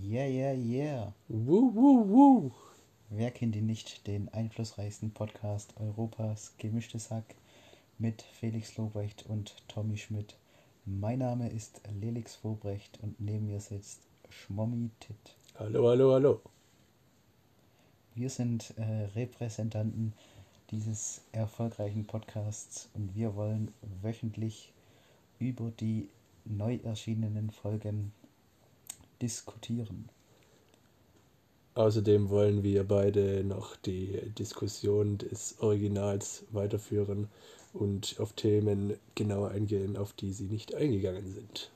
Yeah, yeah, yeah. Woo, woo, woo. Wer kennt ihn nicht, den einflussreichsten Podcast Europas, Gemischtes Hack, mit Felix Lobrecht und Tommy Schmidt. Mein Name ist Lelix Vobrecht und neben mir sitzt Schmommi Tit. Hallo, hallo, hallo. Wir sind äh, Repräsentanten dieses erfolgreichen Podcasts und wir wollen wöchentlich über die neu erschienenen Folgen diskutieren. Außerdem wollen wir beide noch die Diskussion des Originals weiterführen und auf Themen genauer eingehen, auf die sie nicht eingegangen sind.